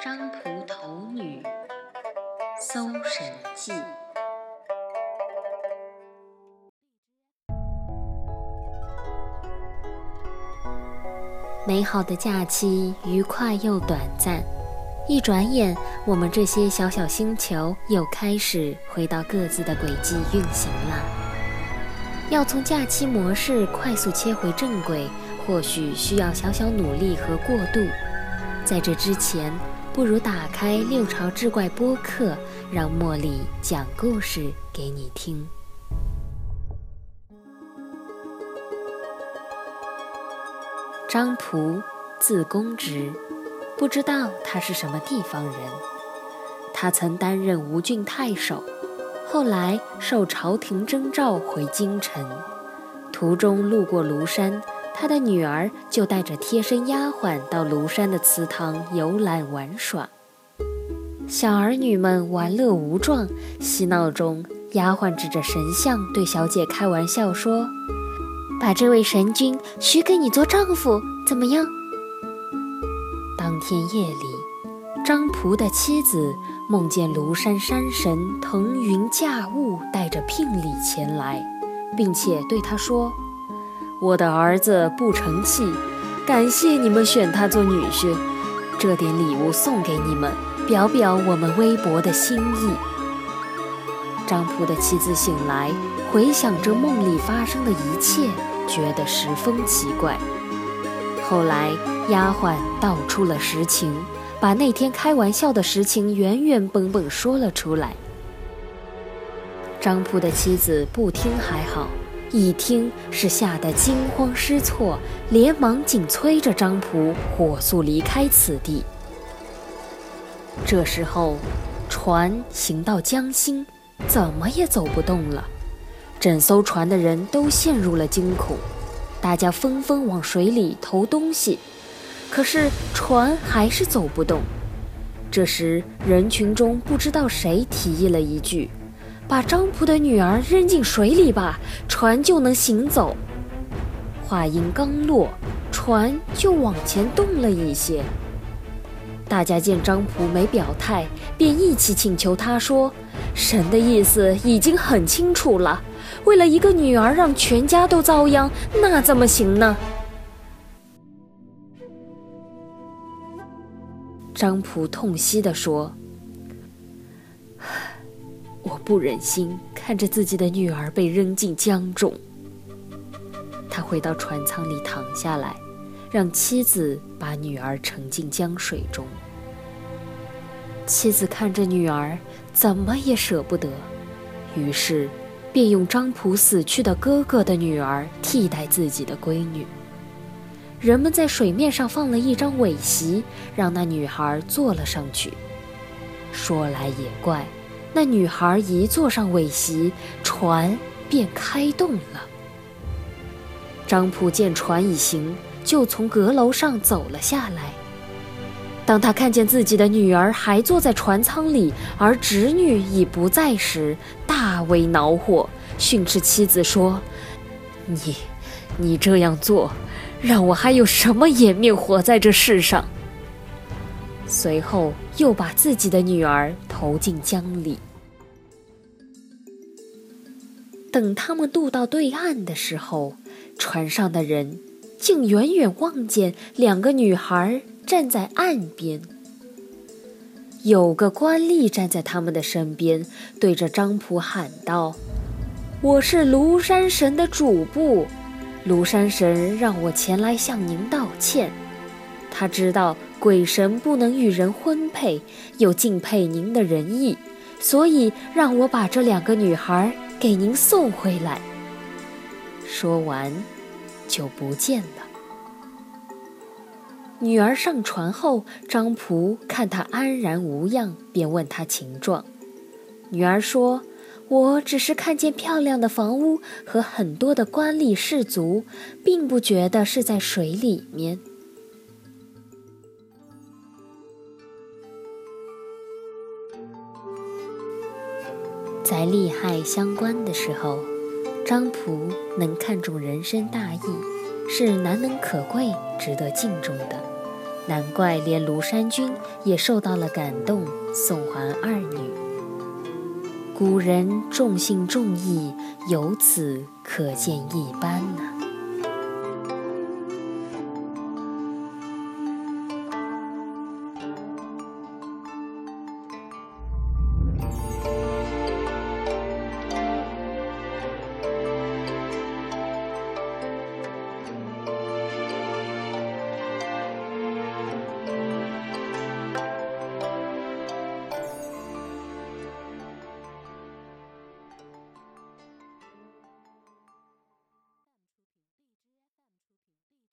张仆头女，搜神记。美好的假期，愉快又短暂。一转眼，我们这些小小星球又开始回到各自的轨迹运行了。要从假期模式快速切回正轨，或许需要小小努力和过渡。在这之前，不如打开六朝志怪播客，让茉莉讲故事给你听。张仆，字公直。不知道他是什么地方人，他曾担任吴郡太守，后来受朝廷征召回京城，途中路过庐山，他的女儿就带着贴身丫鬟到庐山的祠堂游览玩耍。小儿女们玩乐无状，嬉闹中，丫鬟指着神像对小姐开玩笑说：“把这位神君许给你做丈夫，怎么样？”当天夜里，张仆的妻子梦见庐山山神腾云驾雾，带着聘礼前来，并且对他说：“我的儿子不成器，感谢你们选他做女婿，这点礼物送给你们，表表我们微薄的心意。”张仆的妻子醒来，回想着梦里发生的一切，觉得十分奇怪。后来，丫鬟道出了实情，把那天开玩笑的实情原原本本说了出来。张仆的妻子不听还好，一听是吓得惊慌失措，连忙紧催着张仆火速离开此地。这时候，船行到江心，怎么也走不动了，整艘船的人都陷入了惊恐。大家纷纷往水里投东西，可是船还是走不动。这时，人群中不知道谁提议了一句：“把张仆的女儿扔进水里吧，船就能行走。”话音刚落，船就往前动了一些。大家见张仆没表态，便一起请求他说：“神的意思已经很清楚了。”为了一个女儿，让全家都遭殃，那怎么行呢？张仆痛惜地说：“我不忍心看着自己的女儿被扔进江中。”他回到船舱里躺下来，让妻子把女儿沉进江水中。妻子看着女儿，怎么也舍不得，于是。便用张仆死去的哥哥的女儿替代自己的闺女。人们在水面上放了一张尾席，让那女孩坐了上去。说来也怪，那女孩一坐上尾席，船便开动了。张仆见船已行，就从阁楼上走了下来。当他看见自己的女儿还坐在船舱里，而侄女已不在时，大为恼火，训斥妻子说：“你，你这样做，让我还有什么颜面活在这世上？”随后又把自己的女儿投进江里。等他们渡到对岸的时候，船上的人竟远远望见两个女孩。站在岸边，有个官吏站在他们的身边，对着张仆喊道：“我是庐山神的主簿，庐山神让我前来向您道歉。他知道鬼神不能与人婚配，又敬佩您的仁义，所以让我把这两个女孩给您送回来。”说完，就不见了。女儿上船后，张仆看她安然无恙，便问她情状。女儿说：“我只是看见漂亮的房屋和很多的官吏士卒，并不觉得是在水里面。”在利害相关的时候，张仆能看重人生大义。是难能可贵、值得敬重的。难怪连庐山君也受到了感动，送还二女。古人重信重义，由此可见一斑呐。